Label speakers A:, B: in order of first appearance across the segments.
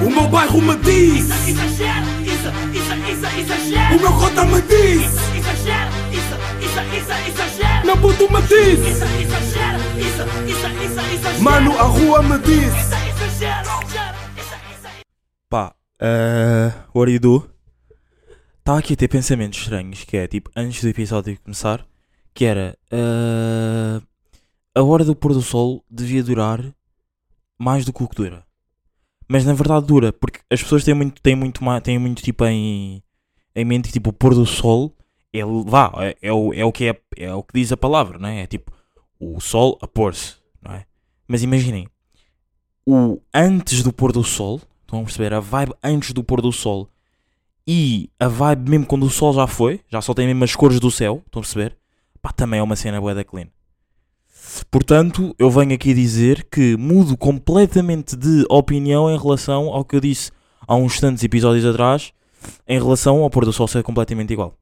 A: O meu bairro me diz
B: Exagero, isso, isso, isso, exagero.
A: O meu cota me diz
B: Exagero, isso, isso, isso, exagero.
A: Meu puto me diz
B: Isso, exagero, isso, isso, isso, exagero.
A: Mano, a rua me diz
B: Isso, exagero, isso, isso,
C: Pá, uh, what do you do? Estava aqui a ter pensamentos estranhos, que é tipo, antes do episódio começar, que era uh, a hora do pôr do sol devia durar mais do que o que dura. Mas na verdade dura, porque as pessoas têm muito, têm muito, têm muito tipo em, em mente que tipo, o pôr do sol é, vá, é, é, o, é, o que é, é o que diz a palavra, não é? É tipo o sol a pôr-se, não é? Mas imaginem, o antes do pôr do sol, estão a perceber? A vibe antes do pôr do sol e a vibe mesmo quando o sol já foi, já só tem mesmo as cores do céu, estão a perceber? Pá, também é uma cena bué da clean. Portanto, eu venho aqui dizer que mudo completamente de opinião em relação ao que eu disse há uns tantos episódios atrás, em relação ao pôr do sol ser completamente igual.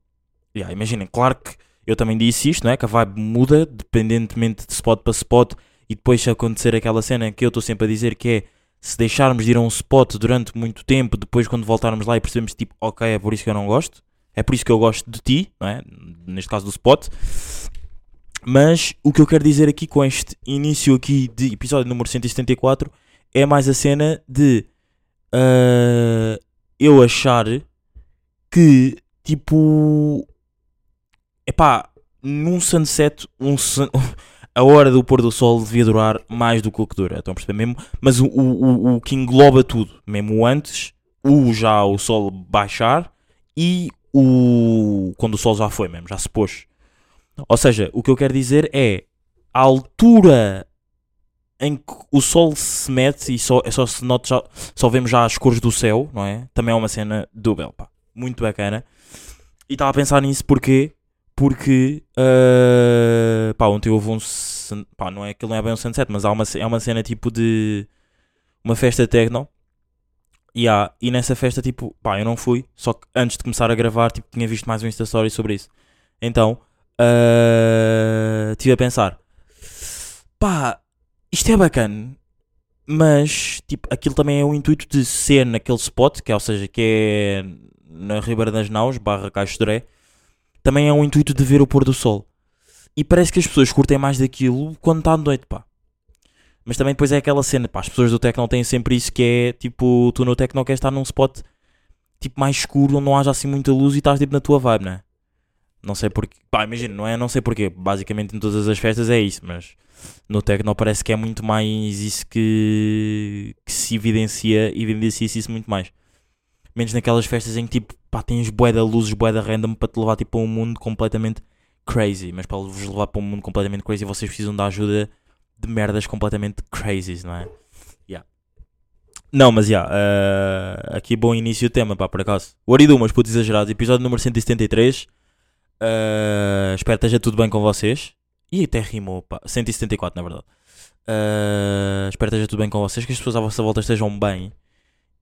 C: Yeah, imaginem, claro que eu também disse isto, não é? Que a vibe muda, dependentemente de spot para spot, e depois se acontecer aquela cena que eu estou sempre a dizer que é se deixarmos de ir a um spot durante muito tempo, depois quando voltarmos lá e percebemos tipo, ok, é por isso que eu não gosto, é por isso que eu gosto de ti, não é? Neste caso do spot. Mas o que eu quero dizer aqui com este início aqui de episódio número 174 é mais a cena de ah, eu achar que tipo epá, num sunset um sun- a hora do pôr do sol devia durar mais do que o que dura, estão a perceber mesmo? Mas o, o, o, que engloba tudo, mesmo antes, o já o sol baixar e o quando o sol já foi mesmo, já se pôs. Ou seja, o que eu quero dizer é a altura em que o sol se mete e só, só se nota já, só vemos já as cores do céu, não é? Também é uma cena do Bel, pá. Muito bacana. E estava a pensar nisso porque porque uh, pá, ontem houve um pá, não é aquilo não é bem um sunset, mas há uma, é uma cena tipo de uma festa techno. E, há, e nessa festa, tipo, pá, eu não fui, só que antes de começar a gravar, tipo, tinha visto mais um Insta Story sobre isso. Então, uh, estive a pensar, pá, isto é bacana, mas, tipo, aquilo também é o intuito de ser naquele spot, que é, ou seja, que é na Ribeira das Naus, barra Caixo de Dré, também é um intuito de ver o pôr do sol. E parece que as pessoas curtem mais daquilo quando está noite, pá. Mas também depois é aquela cena, pá, as pessoas do Tecno têm sempre isso que é, tipo, tu no Tecno queres estar num spot, tipo, mais escuro, onde não haja assim muita luz e estás, tipo, na tua vibe, né? Não sei porquê, pá, imagina, não é, não sei porquê, basicamente em todas as festas é isso, mas no Tecno parece que é muito mais isso que, que se evidencia, evidencia-se isso muito mais. Menos naquelas festas em que, tipo, pá, tens bué da luzes, bué da random para te levar, tipo, a um mundo completamente crazy. Mas para vos levar para um mundo completamente crazy, vocês precisam da ajuda de merdas completamente crazies, não é? Yeah. Não, mas já, yeah, aqui bom início do tema, pá, por acaso. What do you do, meus putos exagerados? Episódio número 173. Uh, espero que esteja tudo bem com vocês. E até rimou, pá. 174, na verdade. Uh, espero que esteja tudo bem com vocês, que as pessoas à vossa volta estejam bem.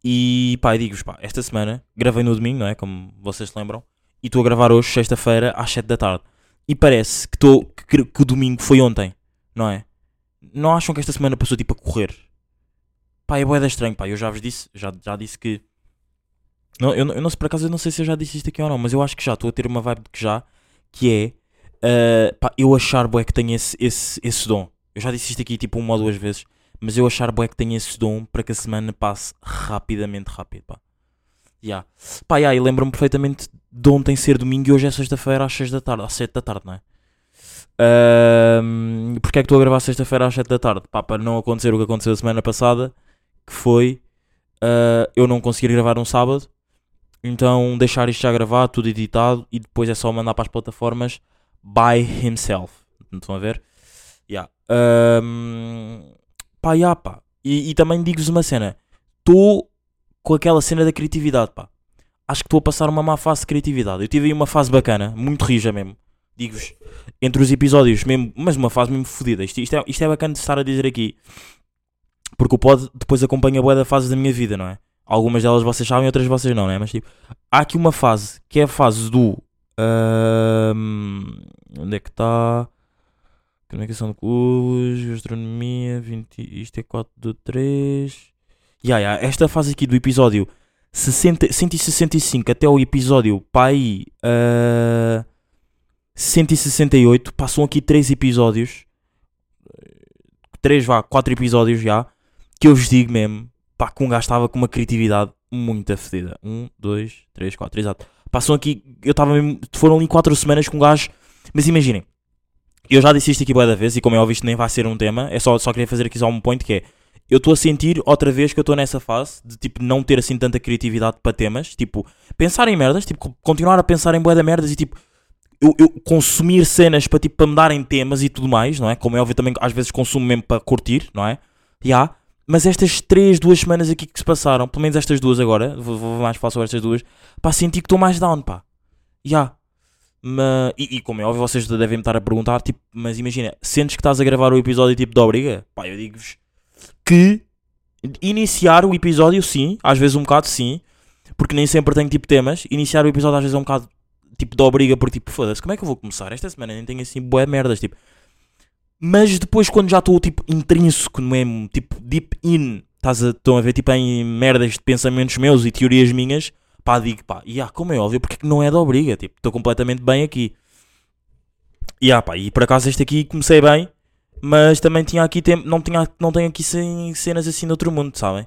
C: E pá, digo-vos, pá, esta semana gravei no domingo, não é? Como vocês se lembram. E estou a gravar hoje, sexta-feira, às 7 da tarde. E parece que, tô, que, que o domingo foi ontem, não é? Não acham que esta semana passou tipo a correr? Pá, é boeda estranho, pá. Eu já vos disse, já, já disse que. Não, eu, eu não sei por acaso, eu não sei se eu já disse isto aqui ou não, mas eu acho que já estou a ter uma vibe de que já, que é. ah, pá, eu achar bué que tenho esse, esse, esse dom. Eu já disse isto aqui tipo uma ou duas vezes, mas eu achar bué que tenho esse dom para que a semana passe rapidamente rápido, pá. Yeah. Pá, yeah, e lembro-me perfeitamente de ontem ser domingo e hoje é sexta-feira às 6 da tarde, às 7 da tarde, não é? Ahm, Porquê é que estou a gravar sexta-feira às 7 da tarde? Pá, para não acontecer o que aconteceu a semana passada, que foi ah, eu não conseguir gravar um sábado, então deixar isto já gravado, tudo editado e depois é só mandar para as plataformas by himself. Não estão a ver? Yeah. Ahm, pá, yeah, pá. E, e também digo-vos uma cena: estou com aquela cena da criatividade, pá. Acho que estou a passar uma má fase de criatividade. Eu tive aí uma fase bacana, muito rija mesmo. Digo-vos, entre os episódios, mesmo, mas uma fase mesmo fodida. Isto, isto, é, isto é bacana de estar a dizer aqui. Porque o pod depois acompanha a boa da fase da minha vida, não é? Algumas delas vocês sabem, outras vocês não, não é? Mas tipo, há aqui uma fase que é a fase do. ahm, onde é que está? Comunicação de clubes, gastronomia, 20, isto é 4 do 3. Ya, ya, esta fase aqui do episódio 60, 165 até o episódio pá aí ah, 168 passam aqui 3 episódios 3 vá, 4 episódios já que eu vos digo mesmo pá, que um gajo estava com uma criatividade muito fedida 1, 2, 3, 4, exato passam aqui, eu estava mesmo foram ali 4 semanas com um gajo mas imaginem eu já disse isto aqui boa da vez e como é óbvio isto nem vai ser um tema é só, só queria fazer aqui só um point que é eu estou a sentir outra vez que eu estou nessa fase de tipo não ter assim tanta criatividade para temas, tipo, pensar em merdas, tipo, co- continuar a pensar em bué da merdas e tipo eu, eu consumir cenas para tipo para me darem temas e tudo mais, não é? Como é óbvio também às vezes consumo mesmo para curtir, não é? Já. Mas estas três, duas semanas aqui que se passaram, pelo menos estas duas agora, vou, vou mais falar sobre estas duas, pá, senti que estou mais down, pá. Já. Ma- E, e como é óbvio, vocês devem me estar a perguntar, tipo, mas imagina, sentes que estás a gravar o episódio tipo de obriga? Pá, eu digo-vos que iniciar o episódio, sim, às vezes um bocado sim, porque nem sempre tenho tipo temas. Iniciar o episódio às vezes é um bocado tipo de obriga, porque tipo, foda-se, como é que eu vou começar? Esta semana nem tenho assim boé merdas, tipo. Mas depois, quando já estou tipo intrínseco mesmo, tipo deep in, estás a, estão a ver tipo em merdas de pensamentos meus e teorias minhas, pá, digo pá, yeah, como é óbvio, porque é que não é de obriga, tipo, estou completamente bem aqui. Yeah, pá, e por acaso este aqui comecei bem, mas também tinha aqui tempo, não, tinha, não tenho aqui ce- cenas assim de outro mundo, sabem?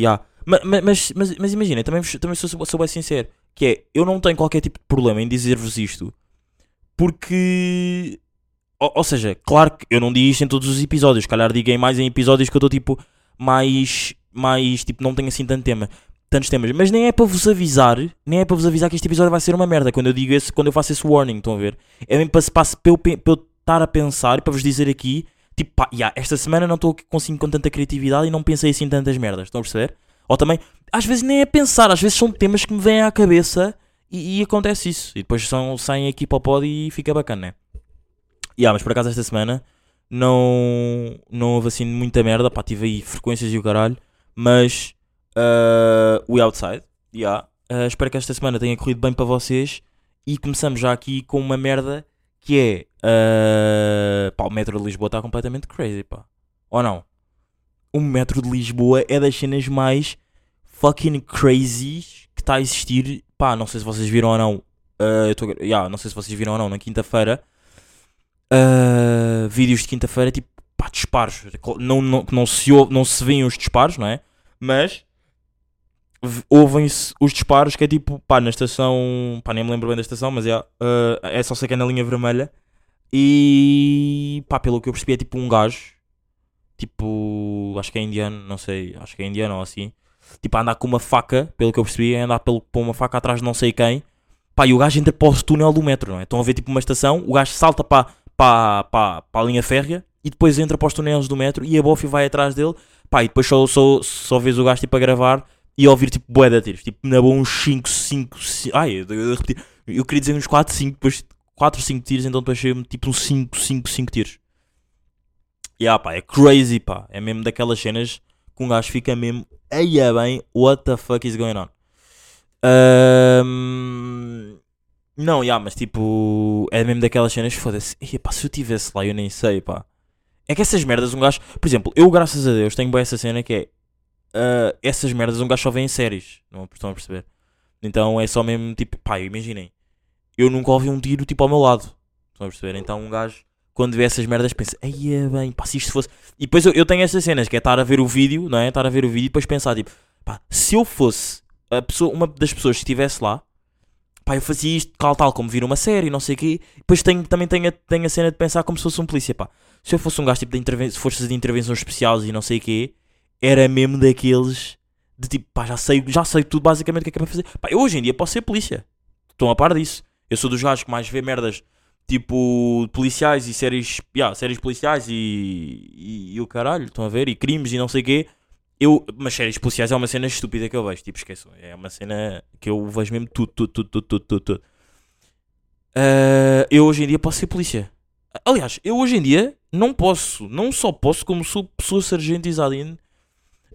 C: Yeah. Ma- ma- Mas, mas, mas, imaginem, também, também sou, sou bem sincero, que é, eu não tenho qualquer tipo de problema em dizer-vos isto, porque, ou, ou seja, claro que eu não digo isto em todos os episódios, calhar digo mais em episódios que eu estou tipo, mais, mais, tipo, não tenho assim tanto tema, tantos temas, mas nem é para vos avisar, nem é para vos avisar que este episódio vai ser uma merda, quando eu digo esse, quando eu faço esse warning, estão a ver? É mesmo para, para, para para eu estar a pensar e para vos dizer aqui, tipo, pá, yeah, esta semana não estou consigo com tanta criatividade e não pensei assim tantas merdas, estão a perceber? Ou também, às vezes nem é pensar, às vezes são temas que me vêm à cabeça e, e acontece isso. E depois são, saem aqui para o pod e fica bacana, né? Yeah, mas por acaso esta semana não, não houve assim muita merda, pá, tive aí frequências e o caralho, mas uh, we outside, yeah. Uh, espero que esta semana tenha corrido bem para vocês e começamos já aqui com uma merda que é uh, pá, o metro de Lisboa está completamente crazy, pá. Ou não? O metro de Lisboa é das cenas mais fucking crazy que está a existir. Pá, não sei se vocês viram ou não. uh, tô, yeah, não sei se vocês viram ou não na quinta-feira. Uh, vídeos de quinta-feira, tipo, pá, disparos. Não, não, não, se, ou- não se veem os disparos, não é? Mas ouvem-se os disparos que é tipo, pá, na estação, pá, nem me lembro bem da estação, mas é, uh, é só sei que é na linha vermelha. E pá, pelo que eu percebi, é tipo um gajo, tipo, acho que é indiano, não sei, acho que é indiano ou assim, tipo, a andar com uma faca, pelo que eu percebi, é andar pelo, com uma faca atrás de não sei quem. Pá, e o gajo entra para o túnel do metro, não é? Estão a ver tipo uma estação, o gajo salta para, para, para, para a linha férrea e depois entra para os túneis do metro e a Bofi vai atrás dele. Pá, e depois só, só, só vês o gajo tipo a gravar e ouvir tipo bué de tiros. Tipo, na boa uns 5, 5, 5. Ai, eu, eu, eu queria dizer uns 4, 5, depois 4, 5 tiros, então depois chega tipo uns 5, 5, 5 tiros. E ah, pá, é crazy, pá. É mesmo daquelas cenas que um gajo fica mesmo. Eia bem, what the fuck is going on? Ahm, não, yeah, mas tipo, é mesmo daquelas cenas, foda-se, pá, se eu tivesse lá, eu nem sei, pá. É que essas merdas, um gajo, por exemplo, eu, graças a Deus, tenho bem essa cena que é, ah, essas merdas um gajo só vê em séries, não estão a perceber? Então é só mesmo, tipo, pá, imaginem, eu nunca ouvi um tiro, tipo, ao meu lado, estão a perceber? Então um gajo, quando vê essas merdas, pensa, aí é bem, pá, se isto fosse. E depois eu, eu tenho essas cenas, que é estar a ver o vídeo, não é? Estar a ver o vídeo e depois pensar, tipo, pá, se eu fosse a pessoa, uma das pessoas que estivesse lá, pá, eu fazia isto tal, tal, como vir uma série, não sei o quê. Depois tenho, também tenho a, tenho a cena de pensar como se fosse um polícia, pá. Se eu fosse um gajo tipo de interven forças de intervenções especiais e não sei o quê, era mesmo daqueles de tipo, pá, já sei, já sei tudo basicamente o que é que é para fazer. Pá, eu hoje em dia posso ser polícia. Estão a par disso. Eu sou dos gajos que mais vê merdas tipo policiais e séries, yeah, séries policiais e, e, e o caralho, estão a ver? E crimes e não sei o quê. Eu, mas séries policiais é uma cena estúpida que eu vejo, tipo, esqueçam. É uma cena que eu vejo mesmo tudo, tudo, tudo, tudo, tudo, tudo. Ah, eu hoje em dia posso ser polícia. Aliás, eu hoje em dia não posso, não só posso, como sou pessoa sargento Isadine.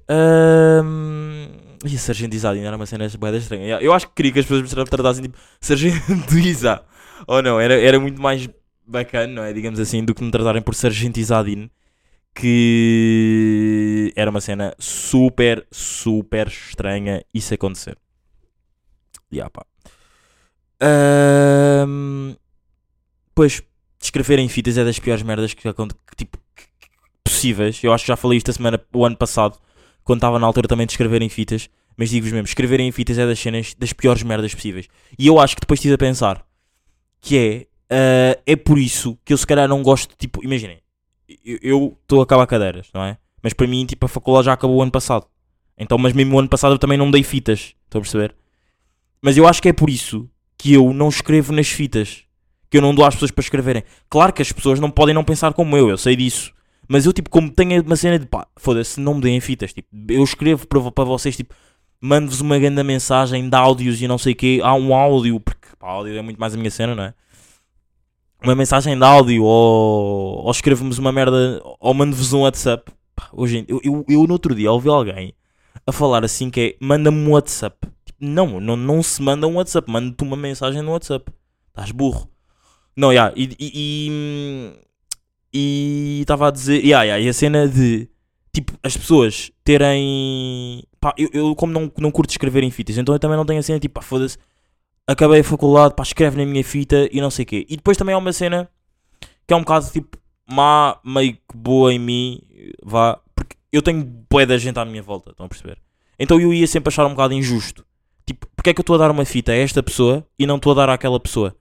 C: Um, e a sargento Isadine era uma cena bem estranha. Eu acho que queria que as pessoas me tratassem tipo sargento Isa. Ou não, era, era muito mais bacana, não é? Digamos assim, do que me tratarem por sargento Isadine. Que era uma cena super, super estranha isso acontecer. Ya, pá. Ahm, pois, escrever em fitas é das piores merdas que, acon- que, tipo, possíveis. Eu acho que já falei isto a semana, o ano passado, quando estava na altura também de escrever em fitas. Mas digo-vos mesmo, escrever em fitas é das cenas das piores merdas possíveis. E eu acho que depois estive a pensar que é, ah, é por isso que eu se calhar não gosto, tipo, imaginem, eu- estou a acabar cadeiras, não é? Mas para mim, tipo, a faculdade já acabou o ano passado. Então, mas mesmo o ano passado eu também não dei fitas, estão a perceber? Mas eu acho que é por isso que eu não escrevo nas fitas. Que eu não dou às pessoas para escreverem. Claro que as pessoas não podem não pensar como eu, eu sei disso. Mas eu, tipo, como tenho uma cena de pá, foda-se, não me deem fitas. Tipo, eu escrevo para, para vocês, tipo, mando-vos uma grande mensagem de áudios e não sei o quê. Há um áudio, porque pá, áudio é muito mais a minha cena, não é? Uma mensagem de áudio ou, ou escrevo-vos uma merda ou mando-vos um WhatsApp. Pá, hoje, eu, eu, eu no outro dia ouvi alguém a falar assim que é manda-me um WhatsApp. Tipo, não, não, não se manda um WhatsApp, manda-te uma mensagem no WhatsApp. Estás burro. Não, e- e e estava a dizer, yeah, yeah, e a cena de tipo as pessoas terem pá, eu, eu como não, não curto escrever em fitas, então eu também não tenho a cena tipo, pá, foda-se, acabei a faculdade, pá, escreve na minha fita e não sei o quê. E depois também há uma cena que é um bocado tipo má, meio que boa em mim, vá, porque eu tenho bué da gente à minha volta, estão a perceber? Então eu ia sempre achar um bocado injusto. Tipo, porque é que eu estou a dar uma fita a esta pessoa e não estou a dar àquela pessoa?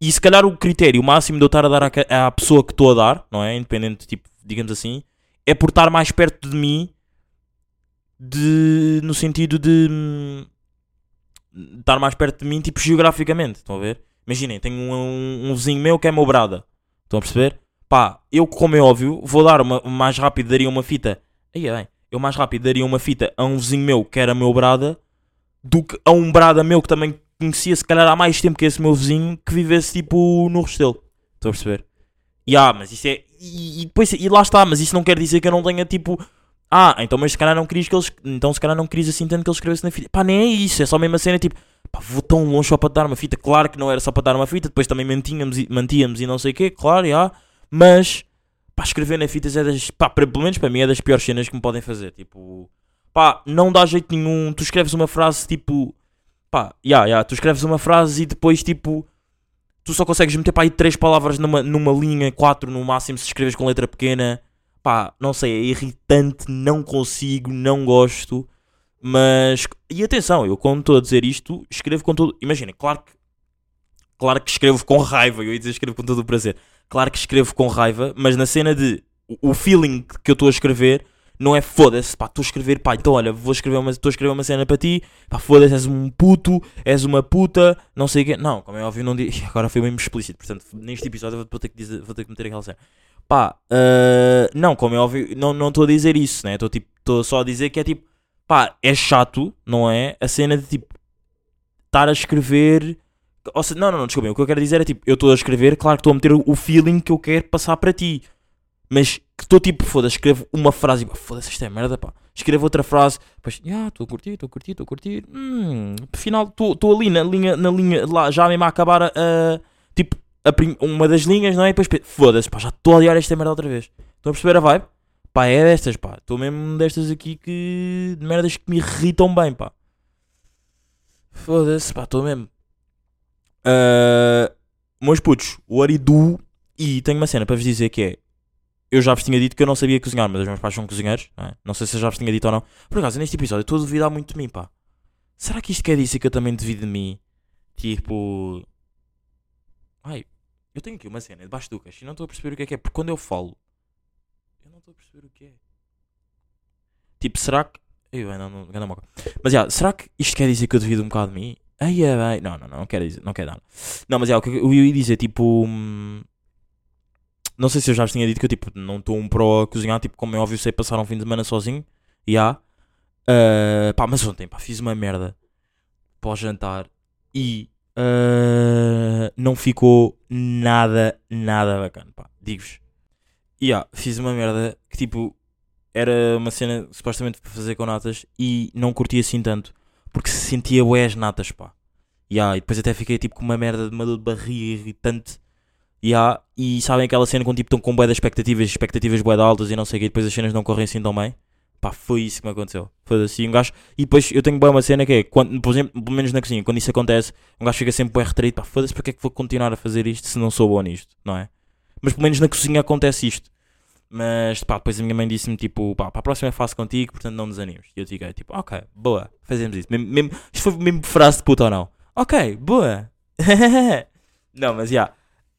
C: E se calhar o critério máximo de eu estar a dar àque- à pessoa que estou a dar, não é? Independente, tipo, digamos assim, é por estar mais perto de mim, de, no sentido de hum, estar mais perto de mim, tipo, geograficamente. Estão a ver? Imaginem, tenho um, um, vizinho meu que é meu brada. Estão a perceber? Pá, eu, como é óbvio, vou dar uma, mais rápido, daria uma fita. Aí é bem, eu mais rápido daria uma fita a um vizinho meu que era meu brada do que a um brada meu que também conhecia, se calhar há mais tempo que esse meu vizinho que vivesse tipo no Restelo. Estão a perceber? E ah, mas isso é. E, e depois, e lá está, mas isso não quer dizer que eu não tenha tipo. Ah, então, mas se calhar não querias que eles. Então, se calhar não querias assim tanto que eles escrevessem na fita. Pá, nem é isso, é só a mesma cena tipo. Pá, vou tão longe só para dar uma fita. Claro que não era só para dar uma fita, depois também mantínhamos e, mantíamos e não sei o quê, claro, já. Mas, pá, escrever na fitas é das. Pá, pelo menos para mim é das piores cenas que me podem fazer. Tipo, pá, não dá jeito nenhum. Tu escreves uma frase tipo. Pá, já, já, tu escreves uma frase e depois tipo. Tu só consegues meter para aí três palavras numa, numa linha, quatro no máximo se escreves com letra pequena. Pá, não sei, é irritante, não consigo, não gosto. Mas. E atenção, eu quando estou a dizer isto, escrevo com todo. Imagina, claro que. Claro que escrevo com raiva, eu ia dizer escrevo com todo o prazer. Claro que escrevo com raiva, mas na cena de. O feeling que eu estou a escrever não é foda-se, pá, estou a escrever, pá, então olha, vou escrever uma, estou a escrever uma cena para ti, pá, foda-se, és um puto, és uma puta, não sei o quê. Não, como é óbvio, não digo. Agora foi mesmo explícito, portanto, neste episódio vou ter que dizer, vou ter que meter aquela cena. Pá, ah, não, como é óbvio, não estou a dizer isso, né? Estou tipo, só a dizer que é tipo, pá, é chato, não é? A cena de tipo, estar a escrever. Ou seja, não, não, não, desculpem, o que eu quero dizer é tipo, eu estou a escrever, claro que estou a meter o feeling que eu quero passar para ti. Mas que estou tipo, foda-se, escrevo uma frase e pá, foda-se, isto é merda, pá. Escrevo outra frase, depois, ah, estou a curtir, estou a curtir, estou a curtir. Hum, afinal, estou ali na linha, na linha, lá, já mesmo a acabar a, a- tipo, uma das linhas, não é? E depois, foda-se, pá, já estou a odiar esta merda outra vez. Estão a perceber a vibe? Pá, é destas, pá. Estou mesmo destas aqui que. de merdas que me irritam bem, pá. Foda-se, pá, estou mesmo. Ah, meus putos, you do? E tenho uma cena para vos dizer que é. Eu já vos tinha dito que eu não sabia cozinhar, mas os meus pais são cozinheiros. Não, é? não sei se eu já vos tinha dito ou não. Por acaso, neste episódio, estou a duvidar muito de mim, pá. Será que isto quer dizer que eu também devido de mim? Tipo. Ai, eu tenho aqui uma cena debaixo do queixo e não estou a perceber o que é que é. Porque quando eu falo, eu não estou a perceber o que é. Tipo, será que. Eu, não, não, não, não, mas já, será que isto quer dizer que eu devido um bocado de mim? Ai, ai. Não, não, não, não quer dizer, não quer dar. Não, mas já, o que eu ia dizer, tipo. hum, Não sei se eu já vos tinha dito que eu, tipo, não estou um pro a cozinhar, tipo, como é óbvio, sei passar um fim de semana sozinho. Já. Ah, pá, mas ontem, pá, fiz uma merda para o jantar e ah, não ficou nada, nada bacana, pá, digo-vos. E ah, fiz uma merda que, tipo, era uma cena supostamente para fazer com natas e não curti assim tanto, porque se sentia bué as natas, pá. E ah, e depois até fiquei, tipo, com uma merda de uma dor de barriga irritante. Yeah, e sabem aquela cena quando tipo, estão com bué das expectativas, expectativas bué de altas e não sei o que, depois as cenas não correm assim tão bem. Pá, foi isso que me aconteceu. Foi assim, um gajo. E depois eu tenho bué uma cena que é, quando, por exemplo, pelo menos na cozinha, quando isso acontece, um gajo fica sempre bué retraído. Pá, foda-se, porque é que vou continuar a fazer isto se não sou bom nisto, não é? Mas pelo menos na cozinha acontece isto. Mas pá, depois a minha mãe disse-me tipo, pá, para a próxima eu faço contigo, portanto não desanimes. E eu digo, tipo, ok, boa, fazemos isso. Mesmo, isto foi mesmo frase de puta ou não? Ok, boa. não, mas já.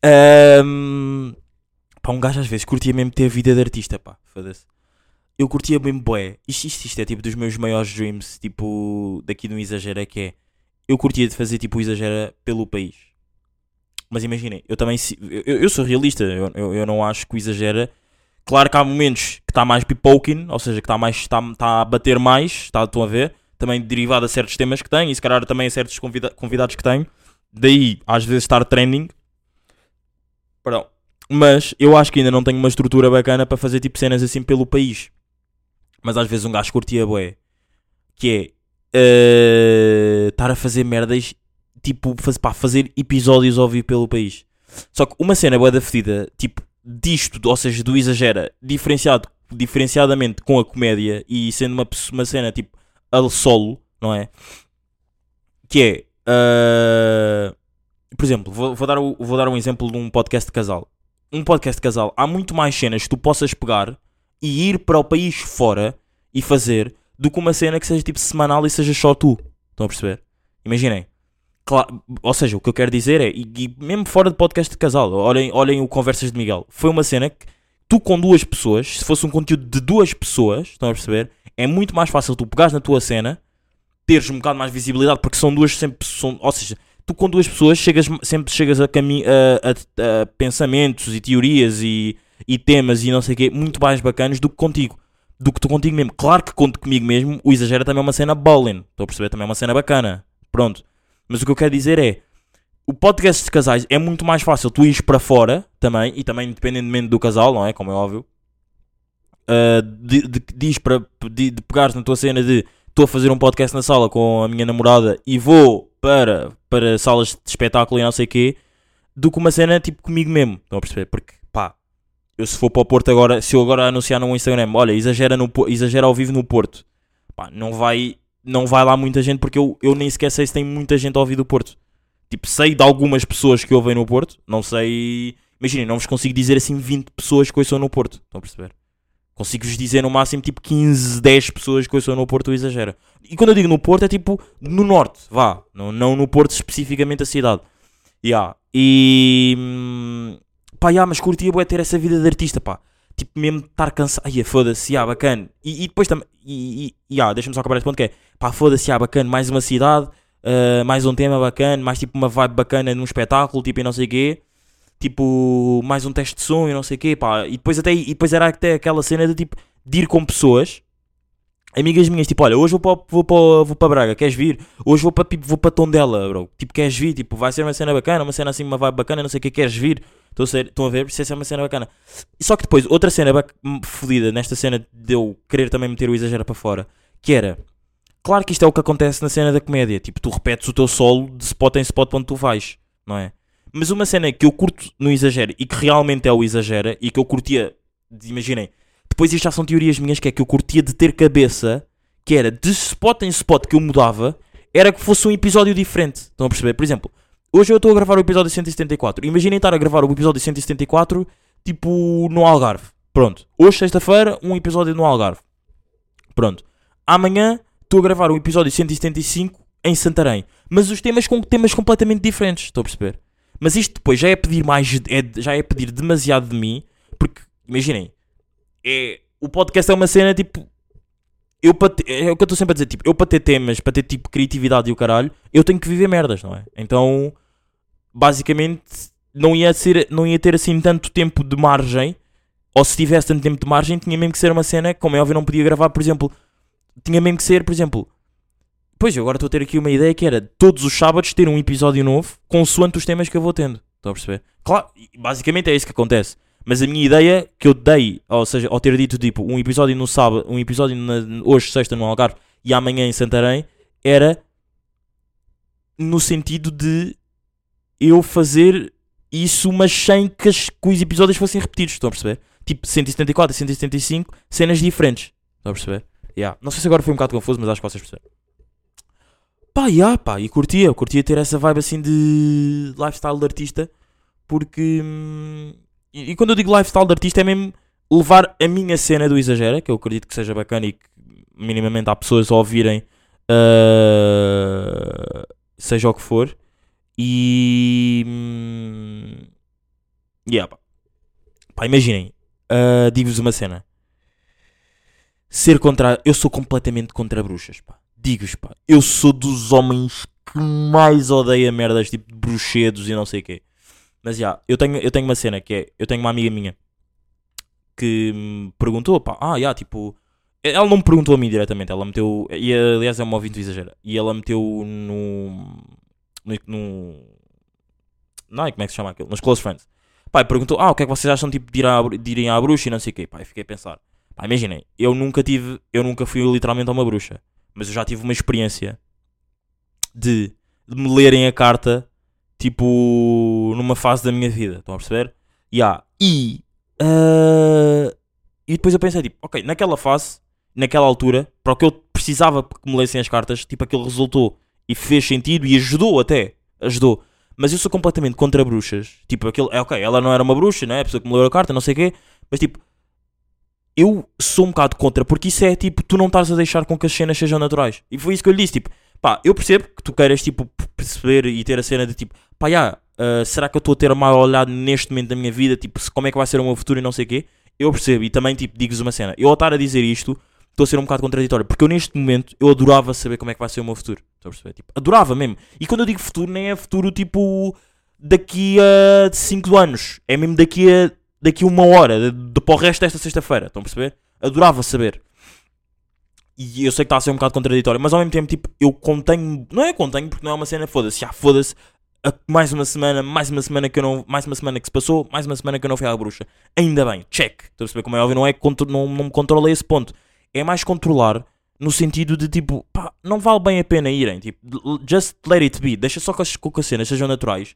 C: Ahm, pá, um gajo às vezes curtia mesmo ter a vida de artista, pá, foda-se. Eu curtia mesmo bué. Isto, isto, isto é tipo dos meus maiores dreams, tipo, daqui no Exagera, que é, eu curtia de fazer tipo Exagera pelo país. Mas imaginem, eu também, eu, eu sou realista, eu, eu, eu não acho que o Exagera... Claro que há momentos que está mais pipoking, ou seja, que está mais está, está a bater mais, está, estão a ver, também derivado a certos temas que tem e se calhar também a certos convida- convidados que tem. Daí, às vezes, estar trending. Perdão. Mas eu acho que ainda não tenho uma estrutura bacana para fazer tipo cenas assim pelo país. Mas às vezes um gajo curtia bué. Que é eh, estar a fazer merdas tipo faz, pá, fazer episódios ao vivo pelo país. Só que uma cena bué da fedida, tipo disto, ou seja, do exagera, diferenciado, diferenciadamente com a comédia e sendo uma, uma cena tipo a solo, não é? Que é, ah, por exemplo, vou, vou dar, vou dar um exemplo de um podcast de casal. Um podcast de casal, há muito mais cenas que tu possas pegar e ir para o país fora e fazer do que uma cena que seja tipo semanal e seja só tu. Estão a perceber? Imaginem. Ou seja, o que eu quero dizer é, e, e mesmo fora de podcast de casal, olhem, olhem o Conversas de Miguel. Foi uma cena que tu com duas pessoas, se fosse um conteúdo de duas pessoas, estão a perceber? É muito mais fácil tu pegares na tua cena, teres um bocado mais visibilidade, porque são duas sempre, são, ou seja, tu com duas pessoas chegas, sempre chegas a, a, a- a pensamentos e teorias e, e temas e não sei o quê, muito mais bacanas do que contigo. Do que tu contigo mesmo. Claro que conto comigo mesmo, o exagero também é uma cena bowling. Estou a perceber? Também é uma cena bacana. Pronto. Mas o que eu quero dizer é, o podcast de casais é muito mais fácil tu ires para fora também, e também independentemente do casal, não é? Como é óbvio. Uh, de, de, diz para de, de pegares na tua cena de estou a fazer um podcast na sala com a minha namorada e vou para, para salas de espetáculo e não sei o quê, do que uma cena tipo comigo mesmo. Estão a perceber? Porque eu se for para o Porto agora, se eu agora anunciar no Instagram, olha, exagera, no, exagera ao vivo no Porto, pá, não vai, não vai lá muita gente porque eu, eu nem sequer sei se tem muita gente a ouvir do Porto. Tipo, sei de algumas pessoas que ouvem no Porto, não sei. Imaginem, não vos consigo dizer assim 20 pessoas que ouçam no Porto. Estão a perceber? Consigo-vos dizer no máximo tipo 15, 10 pessoas que ouçam no Porto exagera. E quando eu digo no Porto é tipo no Norte, vá. Não, não no Porto especificamente a cidade. Yeah. E. Pá, yeah, mas curtia bué ter essa vida de artista, pá. Tipo, mesmo estar cansado. Ai, foda-se, yeah, bacana. E, e depois também. E, e yeah, deixa-me só acabar este ponto que é. Pá, foda-se, yeah, bacana. Mais uma cidade, uh, mais um tema bacana, mais tipo uma vibe bacana num espetáculo, tipo, e não sei o quê. Tipo, mais um teste de som e não sei o quê, pá. E depois, até, e depois era até aquela cena de tipo, de ir com pessoas. Amigas minhas, tipo, olha, hoje vou para, vou para, vou para Braga, queres vir? Hoje vou para, tipo, vou para Tondela, bro. Tipo, queres vir? Tipo, vai ser uma cena bacana, uma cena assim, uma vibe bacana, não sei o que, queres vir? Estão a, ser, estão a ver? Isso é uma cena bacana. Só que depois, outra cena hum, fodida, nesta cena de eu querer também meter o exagero para fora, que era, claro que isto é o que acontece na cena da comédia, tipo, tu repetes o teu solo de spot em spot onde tu vais, não é? Mas uma cena que eu curto no exagero e que realmente é o exagera e que eu curtia, imaginem, depois isto já são teorias minhas, que é que eu curtia de ter cabeça, que era de spot em spot que eu mudava, era que fosse um episódio diferente. Estão a perceber? Por exemplo, hoje eu estou a gravar o episódio 174. Imaginem estar a gravar o episódio 174, tipo, no Algarve. Pronto. Hoje, sexta-feira, um episódio no Algarve. Pronto. Amanhã estou a gravar o episódio 175 em Santarém. Mas os temas com temas completamente diferentes. Estão a perceber? Mas isto depois já é pedir mais, é- já é pedir demasiado de mim, porque imaginem, é, o podcast é uma cena tipo. Eu para é o que eu estou sempre a dizer, tipo, eu para ter temas, para ter tipo criatividade e o caralho, eu tenho que viver merdas, não é? Então, basicamente, não ia, ser, não ia ter assim tanto tempo de margem, ou se tivesse tanto tempo de margem, tinha mesmo que ser uma cena, como é óbvio, não podia gravar, por exemplo, tinha mesmo que ser, por exemplo, Pois, eu agora estou a ter aqui uma ideia que era todos os sábados ter um episódio novo consoante os temas que eu vou tendo. Estão a perceber? Claro, basicamente é isso que acontece. Mas a minha ideia que eu dei, ou seja, ao ter dito tipo um episódio no sábado, um episódio na- hoje, sexta, no Algarve e amanhã em Santarém, era no sentido de eu fazer isso, mas sem que, as- que os episódios fossem repetidos, estão a perceber? Tipo 174 e 175, cenas diferentes, estão a perceber? Yeah. Não sei se agora foi um bocado confuso, mas acho que vocês perceberam. Pá, yeah, pá, e curtia, curtia ter essa vibe assim de lifestyle de artista, porque. hum, E, quando eu digo lifestyle de artista é mesmo levar a minha cena do exagera, que eu acredito que seja bacana e que minimamente há pessoas a ouvirem, ah, seja o que for, e. hum, Yeah, pá. Pá, imaginem, ah, digo-vos uma cena. Ser contra. Eu sou completamente contra bruxas, pá. Digo-vos, pá. Eu sou dos homens que mais odeia merdas tipo de bruxedos e não sei o quê. Mas já, eu, tenho, eu tenho uma cena que é. Eu tenho uma amiga minha que me perguntou, pá, ah, já, tipo. Ela não me perguntou a mim diretamente, ela meteu. E aliás é uma ouvinte do exagero. E ela meteu no. No. no não, como é que se chama aquilo? Nos Close Friends. E perguntou, ah, o que é que vocês acham tipo, de, ir à, de irem à bruxa e não sei o quê. E fiquei a pensar. Pá, imaginem, eu nunca tive. Eu nunca fui literalmente a uma bruxa. Mas eu já tive uma experiência de, de me lerem a carta, tipo, numa fase da minha vida. Estão a perceber? Yeah. E. ah, e depois eu pensei, tipo, ok, naquela fase, naquela altura, para o que eu precisava que me lessem as cartas, tipo, aquilo resultou e fez sentido e ajudou até. Ajudou. Mas eu sou completamente contra bruxas. Tipo, aquilo, é ok, ela não era uma bruxa, não é? A pessoa que me leu a carta, não sei o quê. Mas tipo, eu sou um bocado contra, porque isso é tipo, tu não estás a deixar com que as cenas sejam naturais. E foi isso que eu lhe disse, tipo, pá, eu percebo que tu queiras, tipo, perceber e ter a cena de tipo, pá, já, ah, será que eu estou a ter mal olhado neste momento da minha vida, tipo, como é que vai ser o meu futuro e não sei o quê. Eu percebo, e também, tipo, digo-vos uma cena, eu ao estar a dizer isto, estou a ser um bocado contraditório, porque eu neste momento, eu adorava saber como é que vai ser o meu futuro. Estou a perceber? Tipo, adorava mesmo. E quando eu digo futuro, nem é futuro, tipo, daqui a 5 anos. É mesmo daqui a, daqui uma hora, de, de, para o resto desta sexta-feira. Estão a perceber? Adorava saber. E eu sei que está a ser um bocado contraditório, mas ao mesmo tempo, tipo, eu contenho. Não é contenho, porque não é uma cena, foda-se. Já foda-se. Mais uma semana, mais uma semana que eu não. Mais uma semana que se passou, mais uma semana que eu não fui à bruxa. Ainda bem, check. Estou a perceber como é óbvio, não é não, não me controla esse ponto. É mais controlar no sentido de tipo, pá, não vale bem a pena irem. Tipo, just let it be. Deixa só que as, que as cenas sejam naturais.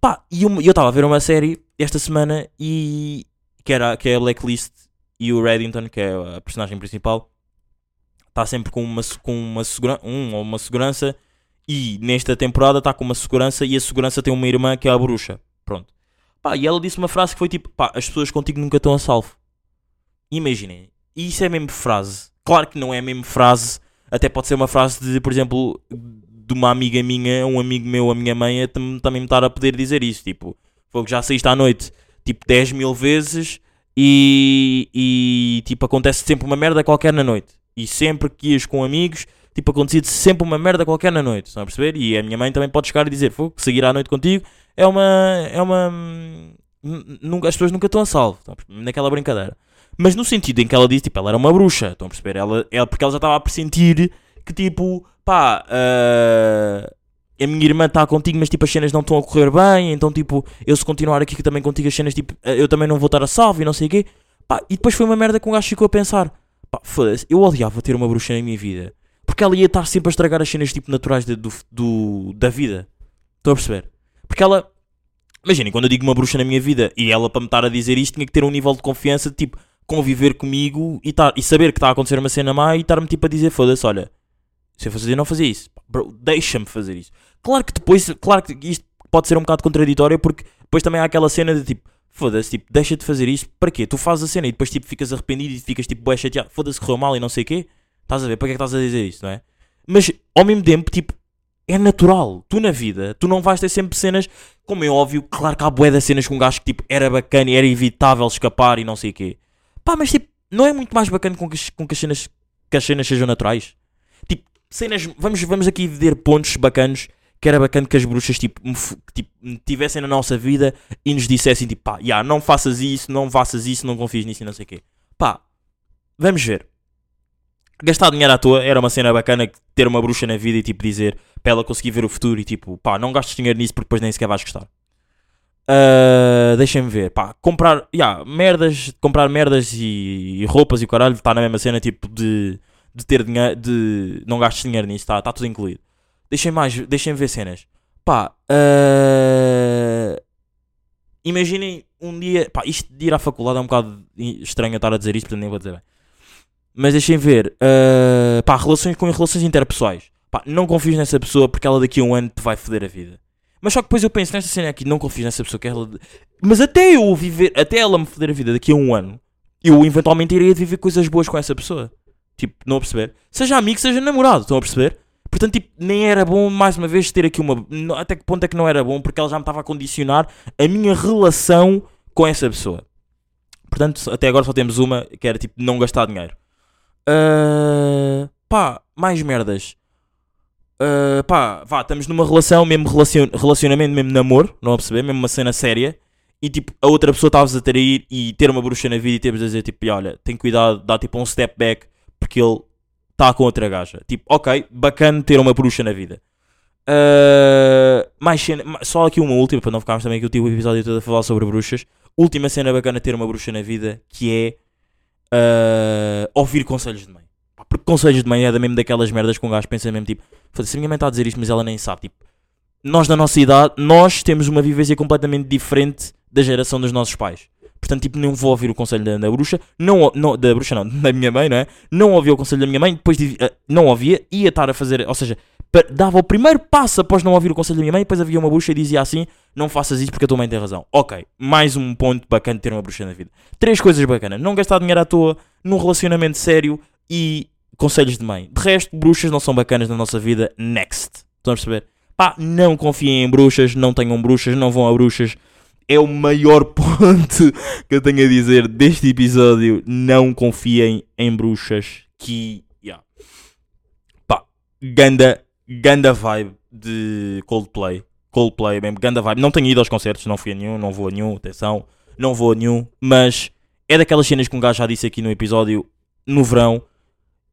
C: Pá, e eu estava a ver uma série esta semana e. que, era, que é a Blacklist e o Reddington, que é a personagem principal, está sempre com uma, com uma, segura, um, ou uma segurança e nesta temporada está com uma segurança e a segurança tem uma irmã que é a bruxa. Pronto. Pá, e ela disse uma frase que foi tipo: pá, as pessoas contigo nunca estão a salvo. Imaginem, e isso é mesmo frase. Claro que não é mesmo frase, até pode ser uma frase de, por exemplo, de uma amiga minha, um amigo meu, a minha mãe, também me estar a poder dizer isso. Tipo, foi que já saíste à noite tipo 10 mil vezes e, e tipo acontece sempre uma merda qualquer na noite. E sempre que ias com amigos, tipo acontecia sempre uma merda qualquer na noite. Estão a perceber? E a minha mãe também pode chegar e dizer: Fogo, seguir à noite contigo é uma. É uma hum, n- nunca, as pessoas nunca estão a salvo. Estão a? Naquela brincadeira. Mas no sentido em que ela disse, tipo, ela era uma bruxa. Estão a perceber? Ela, ela, porque ela já estava a pressentir que tipo, pá, ah, a minha irmã está contigo, mas tipo as cenas não estão a correr bem, então tipo, eu se continuar aqui também contigo as cenas, tipo, eu também não vou estar a salvo e não sei o quê. Pá, e depois foi uma merda que um gajo ficou a pensar. Pá, foda-se, eu odiava ter uma bruxa na minha vida. Porque ela ia estar sempre a estragar as cenas tipo naturais de- do, do- da vida. Estão a perceber? Porque ela. Imaginem, quando eu digo uma bruxa na minha vida e ela para me estar a dizer isto tinha que ter um nível de confiança de tipo conviver comigo e, tar, e saber que está a acontecer uma cena má e estar-me tipo a dizer foda-se, olha, se eu fazer não fazia isso, bro, deixa-me fazer isso. Claro que depois, claro que isto pode ser um bocado contraditório porque depois também há aquela cena de tipo, foda-se, tipo, deixa de fazer isto, para quê? Tu fazes a cena e depois tipo ficas arrependido e ficas tipo bué chateado, foda-se, correu mal e não sei o quê, estás a ver, para que é que estás a dizer isso, não é? Mas ao mesmo tempo, tipo, é natural, tu na vida, tu não vais ter sempre cenas, como é óbvio, claro que há bué das cenas com um gajo que tipo, era bacana e era evitável escapar e não sei o quê. Pá, mas tipo, não é muito mais bacana com que, com que as cenas que as cenas sejam naturais? Tipo, cenas, vamos, vamos aqui ver pontos bacanos que era bacana que as bruxas tipo, me tipo, me tivessem na nossa vida e nos dissessem tipo, pá, já, não faças isso, não faças isso, não confies nisso e não sei o quê. Pá, vamos ver. Gastar dinheiro à toa era uma cena bacana ter uma bruxa na vida e tipo dizer para ela conseguir ver o futuro e tipo, pá, não gastes dinheiro nisso porque depois nem sequer vais gostar. Ah, Deixem-me ver, pá, comprar, yeah, merdas, comprar merdas e, e roupas e o caralho, está na mesma cena tipo de, de ter dinheiro, de não gastes dinheiro nisso, está tá tudo incluído. Deixem mais, deixem ver cenas. Pá, ah, imaginem um dia. Pá, isto de ir à faculdade é um bocado estranho estar a dizer isto, portanto nem vou dizer bem. Mas deixem ver. ah, pá, relações com relações interpessoais. Pá, não confies nessa pessoa porque ela daqui a um ano te vai foder a vida. Mas só que depois eu penso nesta cena aqui, não confies nessa pessoa que ela. Mas até eu viver, até ela me foder a vida daqui a um ano, eu eventualmente irei viver coisas boas com essa pessoa. Tipo, não a perceber? Seja amigo, seja namorado, estão a perceber? Portanto, tipo, nem era bom, mais uma vez, ter aqui uma. Até que ponto é que não era bom, porque ela já me estava a condicionar a minha relação com essa pessoa. Portanto, até agora só temos uma, que era tipo, não gastar dinheiro. Ah, pá, mais merdas. Ah, pá, vá, estamos numa relação, mesmo relacion- relacionamento, mesmo namoro, não a perceber, mesmo uma cena séria. E tipo, a outra pessoa estava-vos a trair e ter uma bruxa na vida e ter-vos a dizer tipo, olha, tem cuidado, dá tipo um step back, porque ele está com outra gaja. Tipo, ok, bacana ter uma bruxa na vida. Ah, mais cena, só aqui uma última, para não ficarmos também tive o episódio todo a falar sobre bruxas. Última cena bacana ter uma bruxa na vida, que é ah, ouvir conselhos de mãe. Porque conselhos de mãe é da mesmo daquelas merdas que um gajo pensa mesmo tipo, foda-se, a minha mãe está a dizer isto, mas ela nem sabe. Tipo, nós da nossa idade, nós temos uma vivência completamente diferente da geração dos nossos pais. Portanto, tipo, não vou ouvir o conselho da, da bruxa, não, não, da bruxa não, da minha mãe, não é? Não ouvia o conselho da minha mãe, depois divi- ah, não ouvia, ia estar a fazer, ou seja, dava o primeiro passo após não ouvir o conselho da minha mãe, depois havia uma bruxa e dizia assim: Não faças isso porque a tua mãe tem razão. Ok, mais um ponto bacana de ter uma bruxa na vida. Três coisas bacanas: não gastar dinheiro à toa, num relacionamento sério e conselhos de mãe. De resto, bruxas não são bacanas na nossa vida. Next. Estão a perceber? Pá, não confiem em bruxas, não tenham bruxas, não vão a bruxas. É o maior ponto que eu tenho a dizer deste episódio. Não confiem em bruxas. Que, yeah. Pá, ganda, ganda vibe de Coldplay. Coldplay, mesmo, ganda vibe. Não tenho ido aos concertos, não fui a nenhum, não vou a nenhum, atenção, não vou a nenhum. Mas é daquelas cenas que um gajo já disse aqui no episódio, no verão.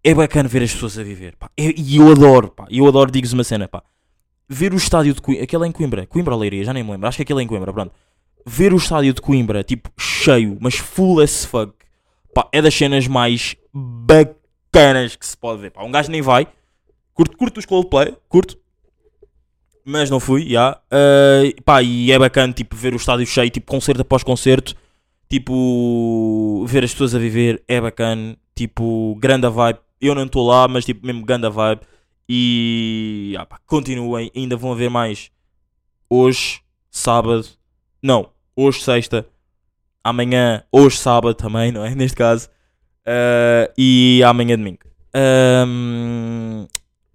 C: É bacana ver as pessoas a viver, pá. É- E eu adoro, pá. Eu adoro, digo-vos uma cena, pá. Ver o estádio de Coimbra, aquele é em Coimbra, Coimbra ou Leiria, já nem me lembro, acho que aquele é em Coimbra, pronto. Ver o estádio de Coimbra, tipo, cheio, mas full as fuck, pá, é das cenas mais bacanas que se pode ver, pá. Um gajo nem vai, curto, curto os Coldplay, curto, mas não fui, já. Ah, pá, e é bacana, tipo, ver o estádio cheio, tipo, concerto após concerto, tipo, ver as pessoas a viver é bacana, tipo, grande vibe. Eu não estou lá, mas, tipo, mesmo grande vibe. E, ah, pá, continuem, ainda vão haver mais hoje, sábado, não, hoje, sexta, amanhã, hoje, sábado também, não é? Neste caso, Ah, e amanhã, domingo. Ahm,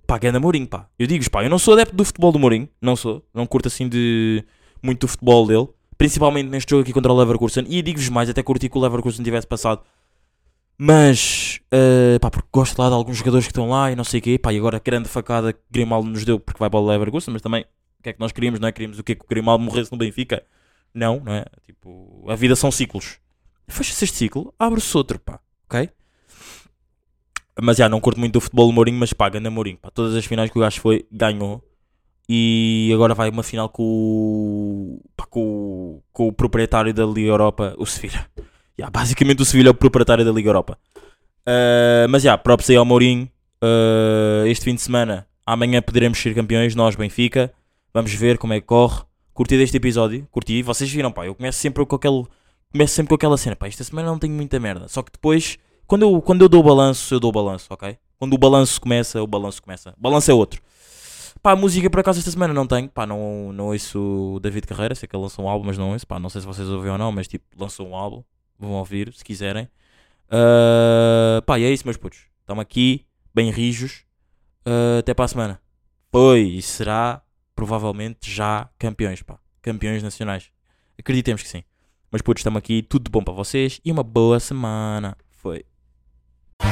C: pá, ganda Mourinho, pá. Eu digo-vos, pá, eu não sou adepto do futebol do Mourinho, não sou, não curto assim de muito do futebol dele, principalmente neste jogo aqui contra o Leverkusen. E digo-vos mais, até curti que o Leverkusen tivesse passado. Mas, eh, pá, porque gosto lá de alguns jogadores que estão lá e não sei o quê, pá, e agora a grande facada que Grimaldo nos deu porque vai para o Leverkusen, mas também, o que é que nós queríamos, não é? Queríamos o quê? Que o Grimaldo morresse no Benfica? Não, não é? Tipo, a vida são ciclos. Fecha-se este ciclo, abre-se outro, pá, ok? Mas já, não curto muito do futebol do Mourinho, mas pá, ganda Mourinho, pá, todas as finais que o gajo foi, ganhou. E agora vai uma final com o, pá, com, o- com o proprietário da Liga Europa, o Sevilha. Yeah, basicamente o Sevilha é o proprietário da Liga Europa. Uh, mas já, props aí ao Mourinho. Uh, este fim de semana, amanhã poderemos ser campeões, nós, Benfica. Vamos ver como é que corre. Curti deste episódio, curti. Vocês viram, pá, eu começo sempre com aquele. Começo sempre com aquela cena, pá, esta semana não tenho muita merda. Só que depois, quando eu, quando eu dou o balanço, eu dou o balanço, ok? Quando o balanço começa, o balanço começa. Balanço é outro. Pá, música por acaso esta semana não tenho. Pá, não, não ouço o David Carreira. Sei que ele lançou um álbum, mas não ouço. Pá, não sei se vocês ouviram ou não, mas tipo, lançou um álbum. Vão ouvir, se quiserem. Ah, pá, e é isso, meus putos. Estamos aqui, bem rijos. Ah, até para a semana. Pois, será provavelmente já campeões, pá. Campeões nacionais. Acreditemos que sim. Mas putos, estamos aqui. Tudo de bom para vocês e uma boa semana. Foi.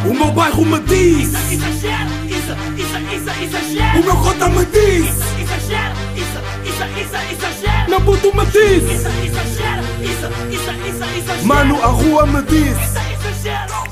A: O meu bairro me diz,
B: Exagero, isso, isso, isso, exagero.
A: o meu cota me diz,
B: Exagero, isso, isso, isso, exagero.
A: meu puto me diz,
B: Isso, exagero, isso, isso, isso, exagero.
A: mano, a rua me diz.
B: Isso, exagero.